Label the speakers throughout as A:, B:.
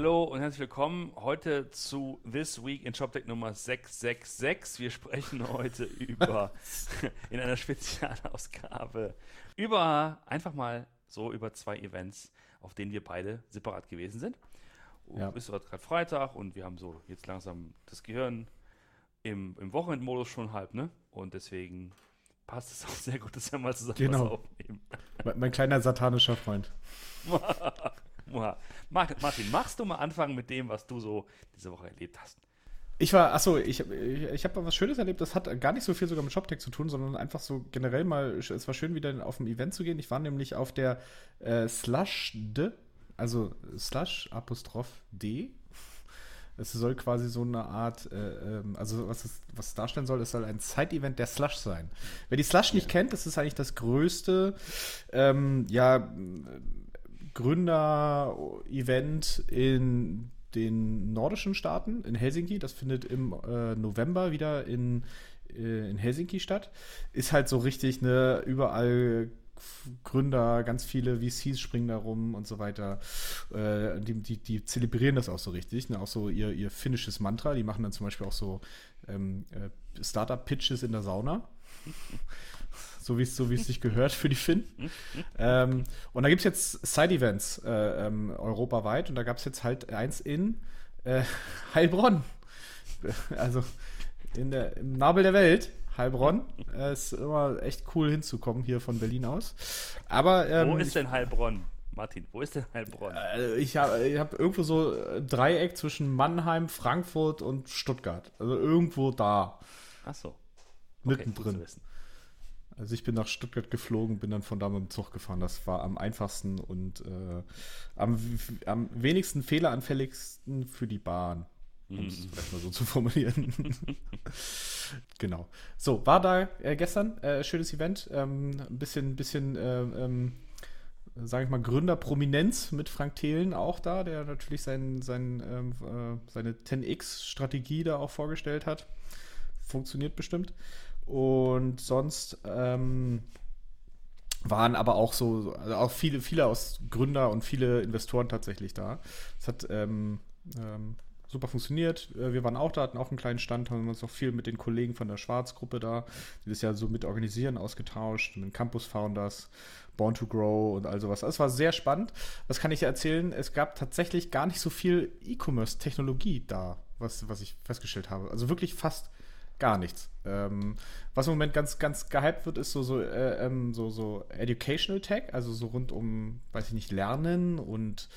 A: Hallo und herzlich willkommen heute zu This Week in ShopTech Nummer 666. Wir sprechen heute über, in einer Spezialausgabe, über einfach mal so über zwei Events, auf denen wir beide separat gewesen sind. Ja. Ist gerade Freitag und wir haben so jetzt langsam das Gehirn im, im Wochenendmodus schon halb, ne? Und deswegen passt es auch sehr gut, dass wir mal zusammen
B: genau. was aufnehmen. Mein kleiner satanischer Freund.
A: Martin, machst du mal anfangen mit dem, was du so diese Woche erlebt hast?
B: Ich war, achso, ich, ich, ich habe was Schönes erlebt. Das hat gar nicht so viel sogar mit ShopTech zu tun, sondern einfach so generell mal, es war schön, wieder auf ein Event zu gehen. Ich war nämlich auf der äh, Slush D, also Slush Apostroph D. Es soll quasi so eine Art, äh, ähm, also was es, was es darstellen soll, es soll ein Side-Event der Slush sein. Wer die Slush nicht kennt, das ist eigentlich das größte, ähm, ja, Gründer-Event in den nordischen Staaten, in Helsinki. Das findet im äh, November wieder in, äh, in Helsinki statt. Ist halt so richtig, ne, überall Gründer, ganz viele VCs springen da rum und so weiter. Äh, die, die, die, zelebrieren das auch so richtig, ne? auch so ihr, ihr finnisches Mantra. Die machen dann zum Beispiel auch so ähm, äh, Startup-Pitches in der Sauna so wie es so sich gehört für die Finn. ähm, und da gibt es jetzt Side-Events äh, ähm, europaweit und da gab es jetzt halt eins in äh, Heilbronn. Also in der, im Nabel der Welt. Heilbronn. Äh, ist immer echt cool hinzukommen hier von Berlin aus. Aber
A: ähm, wo ist denn Heilbronn? Martin, wo ist denn Heilbronn?
B: Äh, ich habe ich hab irgendwo so ein Dreieck zwischen Mannheim, Frankfurt und Stuttgart. Also irgendwo da.
A: Ach so. Okay,
B: Mittendrin. Also ich bin nach Stuttgart geflogen, bin dann von da mit dem Zug gefahren. Das war am einfachsten und äh, am, am wenigsten fehleranfälligsten für die Bahn. Um es mhm. vielleicht mal so zu formulieren. genau. So, war da äh, gestern äh, schönes Event. Ähm, ein bisschen, bisschen äh, ähm, sage ich mal, Gründerprominenz mit Frank Thelen auch da, der natürlich sein, sein, ähm, äh, seine 10x-Strategie da auch vorgestellt hat. Funktioniert bestimmt. Und sonst ähm, waren aber auch so, also auch viele, viele aus Gründer und viele Investoren tatsächlich da. Es hat ähm, ähm, super funktioniert. Äh, wir waren auch da, hatten auch einen kleinen Stand, haben uns auch viel mit den Kollegen von der Schwarzgruppe da, die das ja so mit organisieren, ausgetauscht, mit den Campus Founders, Born to Grow und all sowas. Das war sehr spannend. Was kann ich erzählen? Es gab tatsächlich gar nicht so viel E-Commerce-Technologie da, was, was ich festgestellt habe. Also wirklich fast gar nichts. Ähm, was im Moment ganz, ganz gehypt wird, ist so, so, äh, ähm, so, so Educational Tech, also so rund um, weiß ich nicht, Lernen und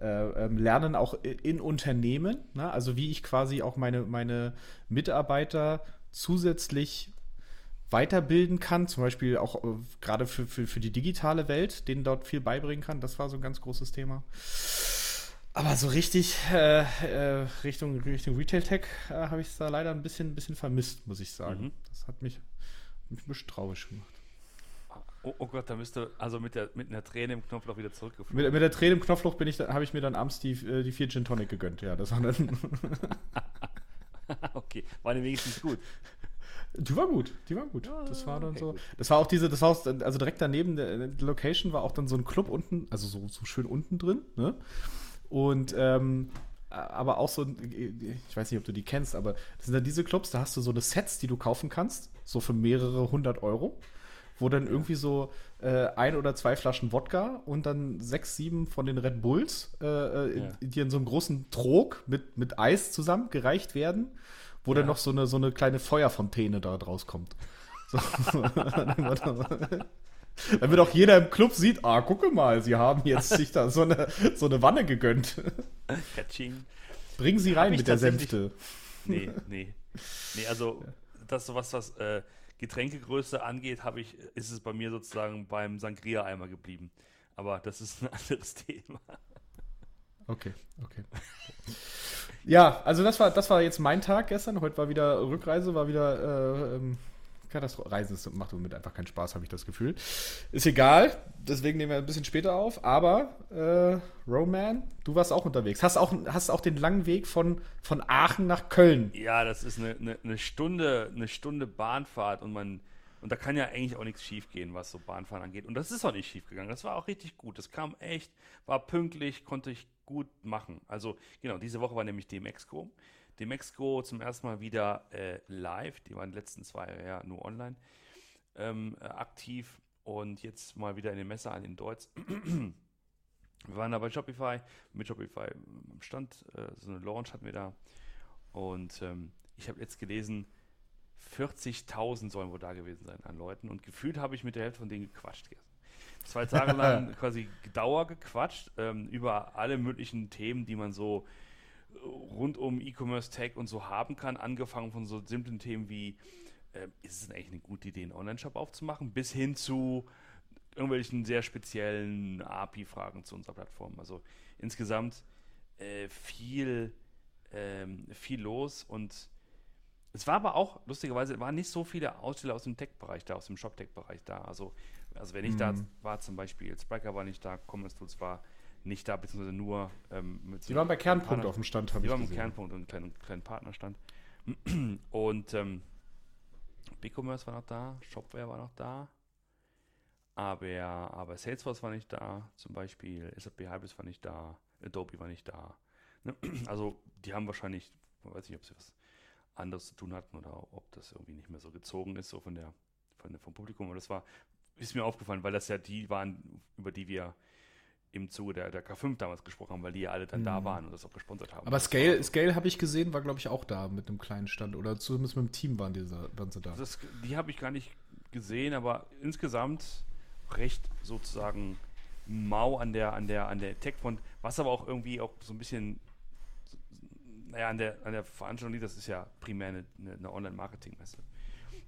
B: äh, ähm, Lernen auch in Unternehmen. Ne? Also wie ich quasi auch meine, meine Mitarbeiter zusätzlich weiterbilden kann, zum Beispiel auch äh, gerade für, für, für die digitale Welt, denen dort viel beibringen kann. Das war so ein ganz großes Thema. Aber so richtig äh, äh, Richtung, Richtung Retail-Tech äh, habe ich es da leider ein bisschen, bisschen vermisst, muss ich sagen. Mhm. Das hat mich, mich ein bisschen traurig gemacht.
A: Oh, oh, Gott, da müsste also mit der mit einer Träne im Knopfloch wieder zurückgeflogen.
B: Mit, mit der Träne im Knopfloch bin ich, habe ich mir dann abends die, äh, die vier Gin Tonic gegönnt. Ja, das war dann.
A: okay, war die wenigstens gut.
B: Die war gut, die war gut. Ja, das war dann okay, so. Gut. Das war auch diese, das Haus, also direkt daneben der, der Location war auch dann so ein Club unten, also so, so schön unten drin, ne? Und ähm, aber auch so, ich weiß nicht, ob du die kennst, aber das sind dann diese Clubs, da hast du so eine Sets, die du kaufen kannst, so für mehrere hundert Euro, wo dann irgendwie so äh, ein oder zwei Flaschen Wodka und dann sechs, sieben von den Red Bulls, äh, äh ja. die in so einem großen Trog mit, mit Eis zusammengereicht werden, wo ja. dann noch so eine, so eine kleine Feuerfontäne da draus kommt. So. Damit auch jeder im Club sieht, ah, gucke mal, sie haben jetzt sich da so eine, so eine Wanne gegönnt. Katsching. Bringen Sie rein mit der Sänfte.
A: Nee, nee. Nee, also das ist was, was äh, Getränkegröße angeht, habe ich, ist es bei mir sozusagen beim Sangria-Eimer geblieben. Aber das ist ein anderes Thema.
B: Okay, okay. ja, also das war, das war jetzt mein Tag gestern. Heute war wieder Rückreise, war wieder äh, ähm, Katastrophe. Reisen ist, macht Moment einfach keinen Spaß, habe ich das Gefühl. Ist egal, deswegen nehmen wir ein bisschen später auf. Aber äh, Roman, du warst auch unterwegs. Hast auch, hast auch den langen Weg von, von Aachen nach Köln.
A: Ja, das ist eine, eine, eine Stunde, eine Stunde Bahnfahrt und man und da kann ja eigentlich auch nichts schiefgehen, was so Bahnfahren angeht. Und das ist auch nicht schief gegangen. Das war auch richtig gut. Das kam echt, war pünktlich, konnte ich gut machen. Also genau, diese Woche war nämlich DMX-Go. DMX-Go zum ersten Mal wieder äh, live. Die waren die letzten zwei Jahre ja nur online ähm, äh, aktiv und jetzt mal wieder in den Messehallen in Deutsch. wir waren da bei Shopify, mit Shopify am Stand, äh, so eine Launch hatten wir da. Und ähm, ich habe jetzt gelesen, 40.000 sollen wohl da gewesen sein an Leuten. Und gefühlt habe ich mit der Hälfte von denen gequatscht. Zwei Tage lang quasi Dauer gequatscht ähm, über alle möglichen Themen, die man so rund um E-Commerce Tech und so haben kann. Angefangen von so simplen Themen wie, äh, ist es eigentlich eine gute Idee, einen Online-Shop aufzumachen, bis hin zu irgendwelchen sehr speziellen API-Fragen zu unserer Plattform. Also insgesamt äh, viel, ähm, viel los und es war aber auch, lustigerweise, waren nicht so viele Aussteller aus dem Tech-Bereich da, aus dem Shop-Tech-Bereich da. Also, also wenn ich mhm. da war, zum Beispiel Spriker war nicht da, Commerce Tools war nicht da, beziehungsweise nur ähm,
B: mit Die waren bei Kernpunkt Partner, auf dem Stand,
A: habe ich Die waren bei Kernpunkt und einem kleinen, kleinen Partnerstand. Und ähm, BigCommerce war noch da, Shopware war noch da, aber, aber Salesforce war nicht da, zum Beispiel SAP Hybris war nicht da, Adobe war nicht da. Ne? Also die haben wahrscheinlich, ich weiß nicht, ob sie was anderes zu tun hatten oder ob das irgendwie nicht mehr so gezogen ist, so von der, von der vom Publikum. Aber das war, ist mir aufgefallen, weil das ja die waren, über die wir im Zuge der, der K5 damals gesprochen haben, weil die ja alle dann mhm. da waren und das auch gesponsert haben.
B: Aber Scale, so. Scale habe ich gesehen, war glaube ich auch da mit einem kleinen Stand oder zumindest mit dem Team waren, die, waren sie da.
A: Das, die habe ich gar nicht gesehen, aber insgesamt recht sozusagen mau an der, an der, an der Tech-Front, was aber auch irgendwie auch so ein bisschen, naja, an der, an der Veranstaltung liegt, das ist ja primär eine, eine Online-Marketing-Messe.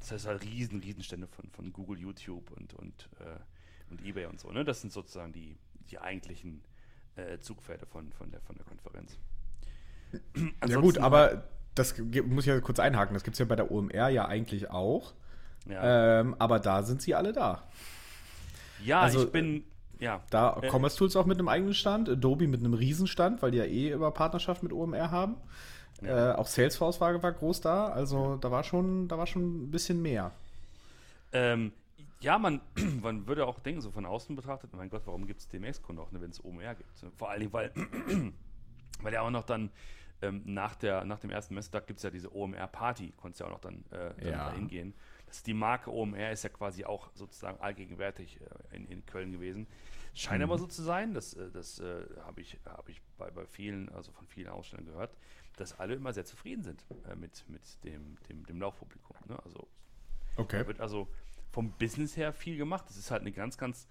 A: Das heißt halt riesen, riesen Stände von, von Google, YouTube und, und, äh, und Ebay und so, ne? Das sind sozusagen die, die eigentlichen äh, Zugpferde von, von, der, von der Konferenz.
B: ja gut, aber das muss ich ja kurz einhaken. Das gibt es ja bei der OMR ja eigentlich auch. Ja. Ähm, aber da sind sie alle da.
A: Ja, also, ich bin. Ja.
B: Da äh, Commerce Tools auch mit einem eigenen Stand, Adobe mit einem Riesenstand, weil die ja eh über Partnerschaft mit OMR haben. Ja. Äh, auch Salesforce war, war groß da, also da war schon, da war schon ein bisschen mehr.
A: Ähm, ja, man, man würde auch denken, so von außen betrachtet, mein Gott, warum gibt es DMX-Kunden auch, ne, wenn es OMR gibt? Vor allen Dingen, weil, weil ja auch noch dann ähm, nach, der, nach dem ersten Messetag gibt es ja diese OMR-Party, konntest ja auch noch dann, äh, dann ja. da hingehen. Das, die Marke OMR ist ja quasi auch sozusagen allgegenwärtig äh, in, in Köln gewesen. Scheint mhm. aber so zu sein, das, äh, das äh, habe ich, hab ich bei, bei vielen, also von vielen Ausstellern gehört, dass alle immer sehr zufrieden sind äh, mit, mit dem, dem, dem Laufpublikum. Ne? Also, okay. wird also vom Business her viel gemacht. Das ist halt eine ganz, ganz,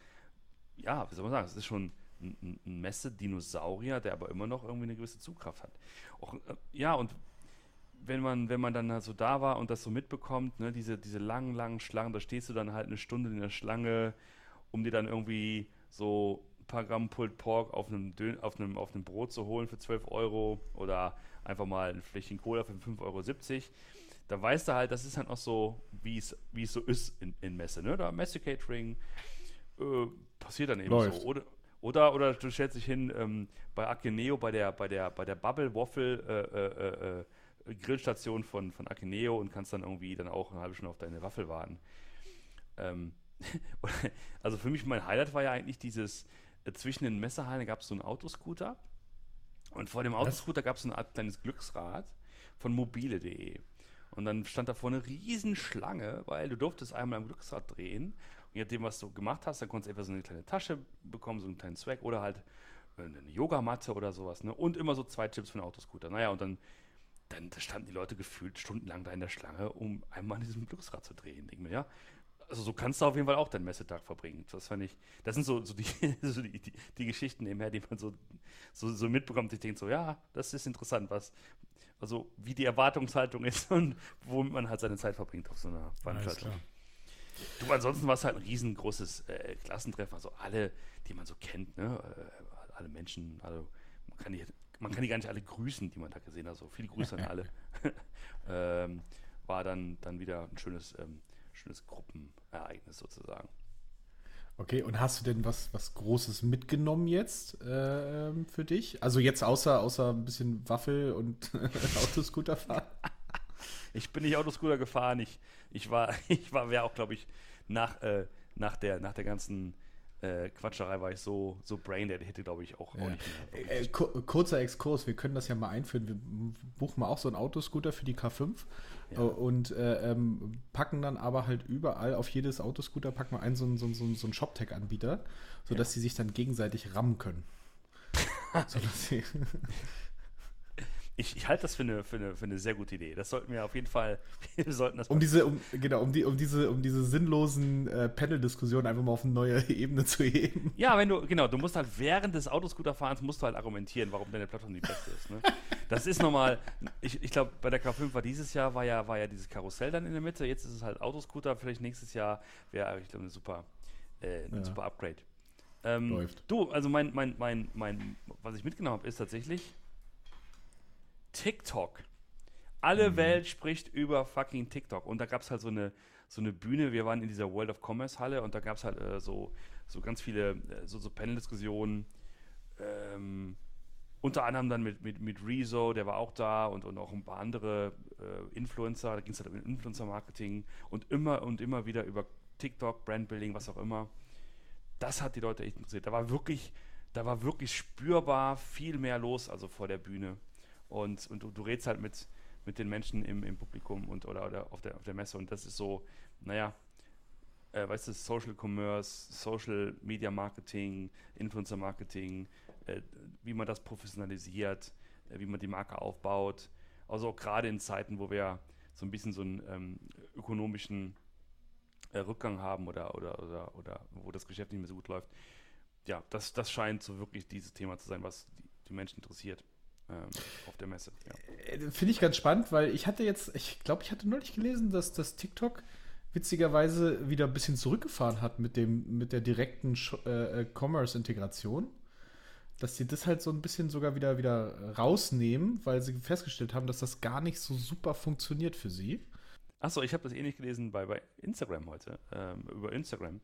A: ja, wie soll man sagen, es ist schon ein, ein Messe-Dinosaurier, der aber immer noch irgendwie eine gewisse Zugkraft hat. Auch, äh, ja, und wenn man, wenn man dann so da war und das so mitbekommt, ne, diese, diese langen, langen Schlangen, da stehst du dann halt eine Stunde in der Schlange, um dir dann irgendwie so ein paar Gramm Pulled Pork auf einem, Dön auf einem, auf einem Brot zu holen für 12 Euro oder einfach mal ein Fläschchen Cola für 5,70 Euro da weißt du halt, das ist halt noch so, wie es so ist in, in Messe. Ne? Da Messe-Catering äh, passiert dann eben Läuft. so. Oder, oder, oder du stellst dich hin ähm, bei Akeneo, bei der, bei der, bei der Bubble Waffle äh, äh, äh, Grillstation von, von Akeneo und kannst dann irgendwie dann auch eine halbe Stunde auf deine Waffel warten. Ähm, also für mich mein Highlight war ja eigentlich dieses, äh, zwischen den Messehallen gab es so einen Autoscooter und vor dem Autoscooter gab es so eine Art kleines Glücksrad von mobile.de. Und dann stand da vorne eine Riesenschlange, weil du durftest einmal am Glücksrad drehen. Und je nachdem, was du gemacht hast, dann konntest du etwa so eine kleine Tasche bekommen, so einen kleinen Zweck oder halt äh, eine Yogamatte oder sowas. Ne? Und immer so zwei Chips für den Autoscooter. Naja, und dann, dann standen die Leute gefühlt stundenlang da in der Schlange, um einmal an diesem Glücksrad zu drehen. Denk mir, ja. Also so kannst du auf jeden Fall auch deinen Messetag verbringen. Das fand ich, das sind so, so, die, so die, die, die, Geschichten nebenher, die man so, so, so mitbekommt. Ich denke so, ja, das ist interessant, was, also wie die Erwartungshaltung ist und womit man halt seine Zeit verbringt auf so einer Veranstaltung. Du, ansonsten war es halt ein riesengroßes äh, Klassentreffen, also alle, die man so kennt, ne? Äh, alle Menschen, also man kann, die, man kann die gar nicht alle grüßen, die man da gesehen hat, so viele Grüße an alle. ähm, war dann, dann wieder ein schönes, ähm, schönes Gruppenereignis sozusagen.
B: Okay, und hast du denn was, was Großes mitgenommen jetzt äh, für dich? Also jetzt außer, außer ein bisschen Waffel und Autoscooter fahren?
A: Ich bin nicht Autoscooter gefahren. Ich, ich war, ich war, wäre auch, glaube ich, nach, äh, nach, der, nach der ganzen äh, Quatscherei war ich so, so braindead, hätte, glaube ich, auch,
B: ja.
A: auch nicht
B: mehr. Äh, kurzer Exkurs, wir können das ja mal einführen. Wir buchen mal auch so einen Autoscooter für die K5 ja. Äh, und äh, ähm, packen dann aber halt überall auf jedes Autoscooter packen wir einen so einen, so einen, so einen Shop-Tech-Anbieter, sodass ja. sie sich dann gegenseitig rammen können. sodass sie
A: ich, ich halte das für eine, für, eine, für eine sehr gute Idee. Das sollten wir auf jeden Fall, wir sollten das
B: um diese, um, genau, um, die, um diese, um diese sinnlosen äh, Panel-Diskussionen einfach mal auf eine neue Ebene zu heben.
A: Ja, wenn du, genau, du musst halt während des Autoscooterfahrens musst du halt argumentieren, warum deine Plattform die beste ist. Ne? Das ist nochmal, ich, ich glaube, bei der K5 war dieses Jahr, war ja, war ja dieses Karussell dann in der Mitte, jetzt ist es halt Autoscooter, vielleicht nächstes Jahr wäre, ich glaube, eine super, äh, ein ja. super Upgrade. Ähm, Läuft. Du, also mein, mein, mein, mein, was ich mitgenommen habe, ist tatsächlich, TikTok. Alle mhm. Welt spricht über fucking TikTok. Und da gab es halt so eine, so eine Bühne. Wir waren in dieser World of Commerce Halle und da gab es halt äh, so, so ganz viele äh, so, so Panel-Diskussionen. Ähm, unter anderem dann mit, mit, mit Rezo, der war auch da und, und auch ein paar andere äh, Influencer. Da ging es halt um Influencer-Marketing und immer und immer wieder über TikTok, Brandbuilding, was auch immer. Das hat die Leute echt interessiert. Da war wirklich, da war wirklich spürbar viel mehr los, also vor der Bühne. Und, und du, du redest halt mit, mit den Menschen im, im Publikum und oder, oder auf, der, auf der Messe. Und das ist so, naja, äh, weißt du, Social Commerce, Social Media Marketing, Influencer Marketing, äh, wie man das professionalisiert, äh, wie man die Marke aufbaut. Also gerade in Zeiten, wo wir so ein bisschen so einen ähm, ökonomischen äh, Rückgang haben oder, oder, oder, oder wo das Geschäft nicht mehr so gut läuft. Ja, das, das scheint so wirklich dieses Thema zu sein, was die, die Menschen interessiert ähm, auf der Messe. Ja.
B: Äh, finde ich ganz spannend, weil ich hatte jetzt, ich glaube, ich hatte neulich gelesen, dass das TikTok witzigerweise wieder ein bisschen zurückgefahren hat mit dem mit der direkten äh, äh, Commerce-Integration. Dass sie das halt so ein bisschen sogar wieder, wieder rausnehmen, weil sie festgestellt haben, dass das gar nicht so super funktioniert für sie.
A: Achso, ich habe das ähnlich gelesen bei, bei Instagram heute, ähm, über Instagram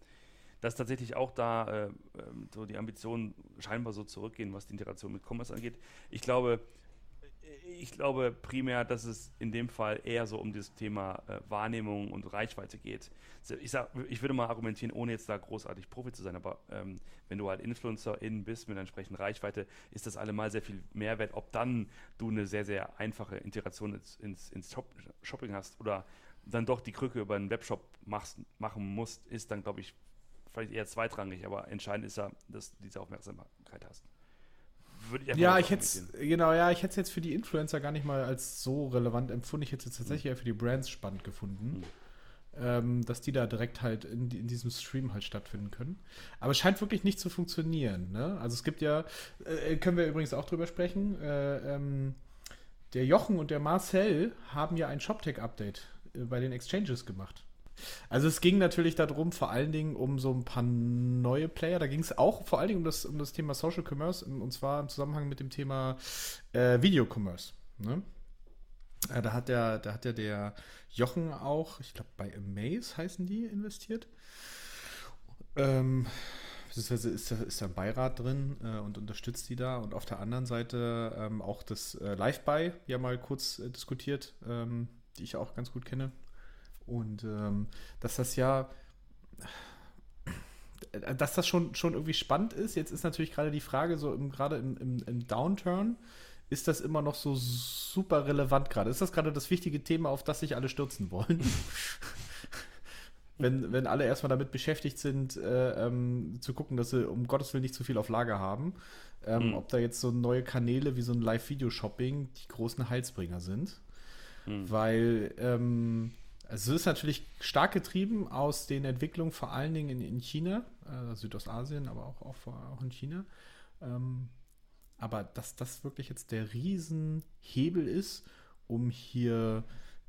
A: dass tatsächlich auch da äh, ähm, so die Ambitionen scheinbar so zurückgehen, was die Integration mit Commerce angeht. Ich glaube, ich glaube primär, dass es in dem Fall eher so um das Thema äh, Wahrnehmung und Reichweite geht. Ich, sag, ich würde mal argumentieren, ohne jetzt da großartig Profi zu sein, aber ähm, wenn du halt Influencerin bist mit einer entsprechenden Reichweite, ist das allemal sehr viel Mehrwert. Ob dann du eine sehr, sehr einfache Integration ins, ins, ins Shop Shopping hast oder dann doch die Krücke über einen Webshop machst, machen musst, ist dann, glaube ich, vielleicht eher zweitrangig, aber entscheidend ist ja, dass du diese Aufmerksamkeit hast.
B: Ich ja, ich hätte genau, ja, ich hätte es jetzt für die Influencer gar nicht mal als so relevant empfunden. Ich hätte es tatsächlich mhm. eher für die Brands spannend gefunden. Mhm. Ähm, dass die da direkt halt in, in, diesem Stream halt stattfinden können. Aber es scheint wirklich nicht zu funktionieren. Ne? Also es gibt ja, äh, können wir übrigens auch drüber sprechen, äh, ähm, der Jochen und der Marcel haben ja ein ShopTech-Update äh, bei den Exchanges gemacht. Also es ging natürlich darum, vor allen Dingen um so ein paar neue Player. Da ging es auch vor allen Dingen um das, um das Thema Social Commerce und zwar im Zusammenhang mit dem Thema äh, Video Commerce. Ne? Äh, da hat der, da ja der Jochen auch, ich glaube bei Amaze heißen die, investiert. Ähm, beziehungsweise ist da, ist da ein Beirat drin äh, und unterstützt die da. Und auf der anderen Seite ähm, auch das äh, Live-Buy ja mal kurz äh, diskutiert, ähm, die ich auch ganz gut kenne. Und ähm, dass das ja, dass das schon, schon irgendwie spannend ist. Jetzt ist natürlich gerade die Frage, so im, gerade im, im, im Downturn, ist das immer noch so super relevant gerade? Ist das gerade das wichtige Thema, auf das sich alle stürzen wollen? wenn, wenn alle erstmal damit beschäftigt sind, äh, ähm, zu gucken, dass sie um Gottes Willen nicht zu viel auf Lager haben, ähm, mhm. ob da jetzt so neue Kanäle wie so ein Live-Video-Shopping die großen Heilsbringer sind. Mhm. Weil ähm, also es ist natürlich stark getrieben aus den Entwicklungen vor allen Dingen in, in China, äh, Südostasien, aber auch, auch, auch in China. Ähm, aber dass das wirklich jetzt der Riesenhebel ist, um hier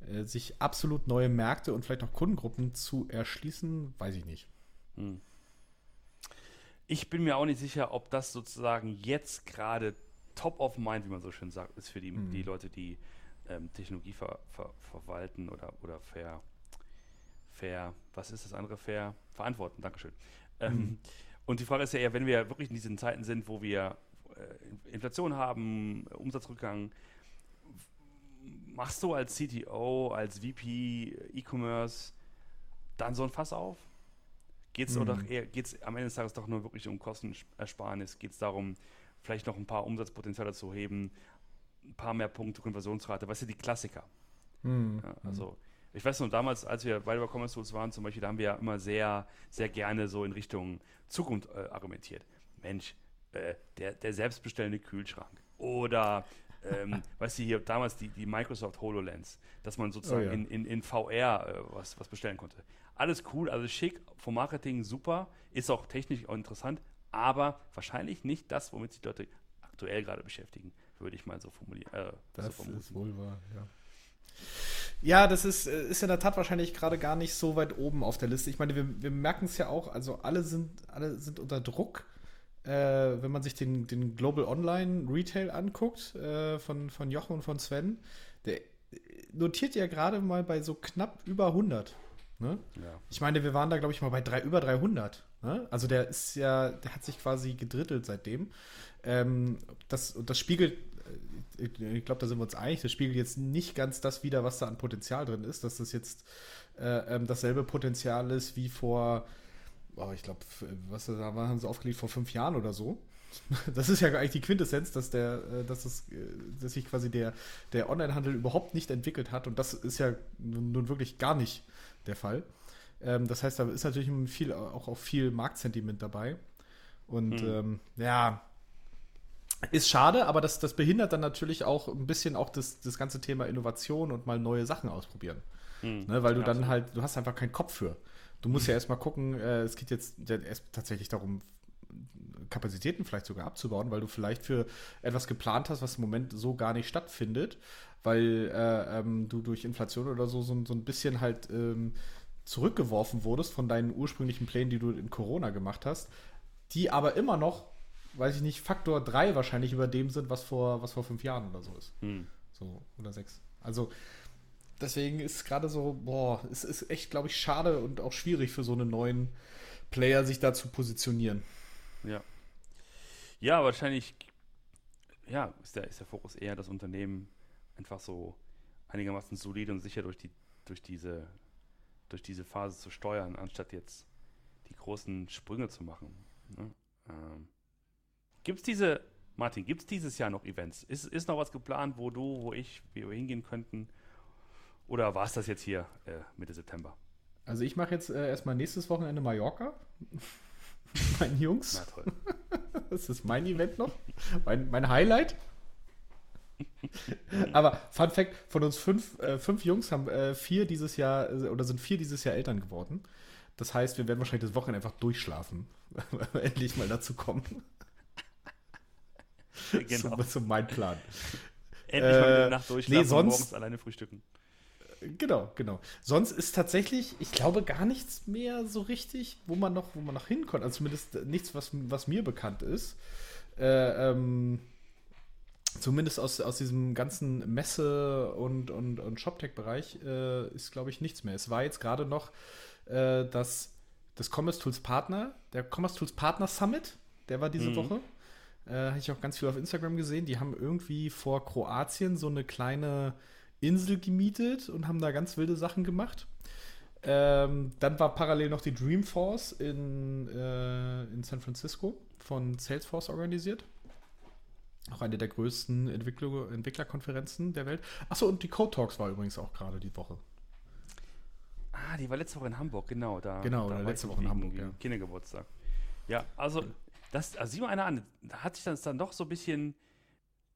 B: äh, sich absolut neue Märkte und vielleicht auch Kundengruppen zu erschließen, weiß ich nicht. Hm.
A: Ich bin mir auch nicht sicher, ob das sozusagen jetzt gerade top of mind, wie man so schön sagt, ist für die, hm. die Leute, die ähm, Technologie ver, ver, verwalten oder, oder ver, ver, was ist das andere, ver, verantworten, Dankeschön. Ähm, mhm. Und die Frage ist ja eher, wenn wir wirklich in diesen Zeiten sind, wo wir äh, Inflation haben, Umsatzrückgang, machst du als CTO, als VP E-Commerce dann so ein Fass auf? Geht es mhm. geht's am Ende des Tages doch nur wirklich um Kostenersparnis? Geht es darum, vielleicht noch ein paar Umsatzpotenziale zu heben, ein paar mehr Punkte Konversionsrate? Was sind die Klassiker? Mhm. Ja, also ich weiß noch, damals, als wir bei Commerce Tools waren, zum Beispiel, da haben wir ja immer sehr, sehr gerne so in Richtung Zukunft äh, argumentiert. Mensch, äh, der, der selbstbestellende Kühlschrank. Oder, ähm, weißt du, hier damals die, die Microsoft HoloLens, dass man sozusagen oh ja. in, in, in VR äh, was, was bestellen konnte. Alles cool, alles schick, vom Marketing super, ist auch technisch auch interessant, aber wahrscheinlich nicht das, womit sich Leute aktuell gerade beschäftigen, würde ich mal so formulieren. Äh,
B: das so ist wohl wahr, ja. Ja, das ist, äh, ist in der Tat wahrscheinlich gerade gar nicht so weit oben auf der Liste. Ich meine, wir, wir merken es ja auch, also alle sind, alle sind unter Druck. Äh, wenn man sich den, den Global Online Retail anguckt, äh, von, von Jochen und von Sven, der notiert ja gerade mal bei so knapp über 100. Ne? Ja. Ich meine, wir waren da, glaube ich, mal bei drei, über 300. Ne? Also der ist ja, der hat sich quasi gedrittelt seitdem. Ähm, das, das spiegelt ich glaube, da sind wir uns einig, das spiegelt jetzt nicht ganz das wider, was da an Potenzial drin ist, dass das jetzt äh, ähm, dasselbe Potenzial ist wie vor, oh, ich glaube, was da haben sie aufgelegt vor fünf Jahren oder so. Das ist ja eigentlich die Quintessenz, dass der, äh, dass es, äh, dass sich quasi der, der Onlinehandel überhaupt nicht entwickelt hat und das ist ja nun wirklich gar nicht der Fall. Ähm, das heißt, da ist natürlich viel, auch, auch viel Marktsentiment dabei. Und mhm. ähm, ja, ist schade, aber das, das behindert dann natürlich auch ein bisschen auch das, das ganze Thema Innovation und mal neue Sachen ausprobieren. Mhm. Ne, weil du dann halt, du hast einfach keinen Kopf für. Du musst mhm. ja erstmal gucken, äh, es geht jetzt erst tatsächlich darum, Kapazitäten vielleicht sogar abzubauen, weil du vielleicht für etwas geplant hast, was im Moment so gar nicht stattfindet, weil äh, ähm, du durch Inflation oder so so, so ein bisschen halt ähm, zurückgeworfen wurdest von deinen ursprünglichen Plänen, die du in Corona gemacht hast, die aber immer noch weiß ich nicht, Faktor 3 wahrscheinlich über dem sind, was vor, was vor fünf Jahren oder so ist. Hm. So, oder sechs. Also, deswegen ist es gerade so, boah, es ist echt, glaube ich, schade und auch schwierig für so einen neuen Player, sich da zu positionieren.
A: Ja. Ja, wahrscheinlich, ja, ist der, ist der Fokus eher das Unternehmen einfach so einigermaßen solide und sicher durch die, durch diese, durch diese Phase zu steuern, anstatt jetzt die großen Sprünge zu machen. Ne? Ähm, Gibt es diese, Martin, gibt es dieses Jahr noch Events? Ist, ist noch was geplant, wo du, wo ich, wie wir hingehen könnten? Oder war es das jetzt hier äh, Mitte September?
B: Also ich mache jetzt äh, erstmal nächstes Wochenende Mallorca. Meinen Jungs. Na toll. das ist mein Event noch. Mein, mein Highlight. Aber Fun Fact: Von uns fünf, äh, fünf Jungs haben äh, vier dieses Jahr äh, oder sind vier dieses Jahr Eltern geworden. Das heißt, wir werden wahrscheinlich das Wochenende einfach durchschlafen, weil wir endlich mal dazu kommen. genau. So, so mein Plan.
A: Endlich äh, mal Nacht durchschlafen nee, sonst, und morgens alleine frühstücken.
B: Genau, genau. Sonst ist tatsächlich, ich glaube, gar nichts mehr so richtig, wo man noch, wo man noch hinkommt. Also zumindest nichts, was, was mir bekannt ist. Äh, ähm, zumindest aus, aus diesem ganzen Messe- und, und, und Shoptech-Bereich äh, ist, glaube ich, nichts mehr. Es war jetzt gerade noch äh, das, das Commerce Tools Partner, der Commerce Tools Partner Summit, der war diese mhm. Woche. Äh, Habe ich auch ganz viel auf Instagram gesehen. Die haben irgendwie vor Kroatien so eine kleine Insel gemietet und haben da ganz wilde Sachen gemacht. Ähm, dann war parallel noch die Dreamforce in, äh, in San Francisco von Salesforce organisiert. Auch eine der größten Entwickler Entwicklerkonferenzen der Welt. Achso, und die Code Talks war übrigens auch gerade die Woche.
A: Ah, die war letzte Woche in Hamburg, genau. Da,
B: genau,
A: da
B: letzte Woche in Hamburg, ja.
A: Kindergeburtstag. Ja, also das, also sieh mal einer an, da hat sich das dann doch so ein bisschen.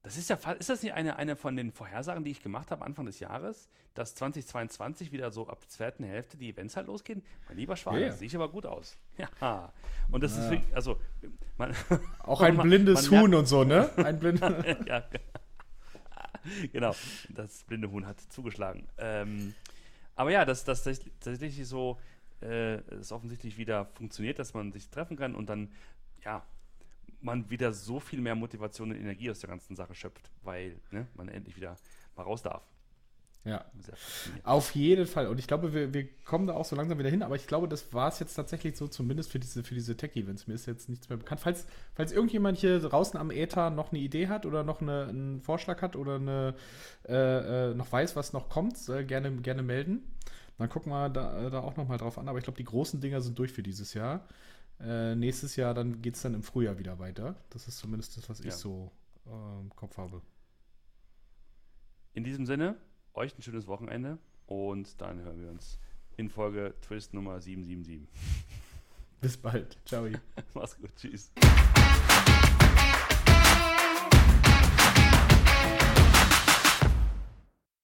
A: Das ist ja ist das nicht eine, eine von den Vorhersagen, die ich gemacht habe Anfang des Jahres, dass 2022 wieder so ab der zweiten Hälfte die Events halt losgehen? Mein lieber Schwan, yeah. das sieht aber gut aus. Ja. Und das ja. ist wirklich, also
B: man, auch ein man, blindes man Huhn und so, ne? Ein blindes. ja,
A: genau. Das blinde Huhn hat zugeschlagen. Ähm, aber ja, dass das tatsächlich so äh, es offensichtlich wieder funktioniert, dass man sich treffen kann und dann ja, man wieder so viel mehr Motivation und Energie aus der ganzen Sache schöpft, weil ne, man endlich wieder mal raus darf.
B: Ja, auf jeden Fall. Und ich glaube, wir, wir kommen da auch so langsam wieder hin, aber ich glaube, das war es jetzt tatsächlich so, zumindest für diese, für diese Tech-Events. Mir ist jetzt nichts mehr bekannt. Falls, falls irgendjemand hier draußen am Ether noch eine Idee hat oder noch eine, einen Vorschlag hat oder eine, äh, äh, noch weiß, was noch kommt, äh, gerne, gerne melden. Dann gucken wir da, da auch nochmal drauf an. Aber ich glaube, die großen Dinger sind durch für dieses Jahr. Äh, nächstes Jahr dann geht es dann im Frühjahr wieder weiter. Das ist zumindest das, was ja. ich so äh, im Kopf habe.
A: In diesem Sinne, euch ein schönes Wochenende und dann hören wir uns in Folge Twist Nummer 777.
B: Bis bald. Ciao.
A: Mach's gut. Tschüss.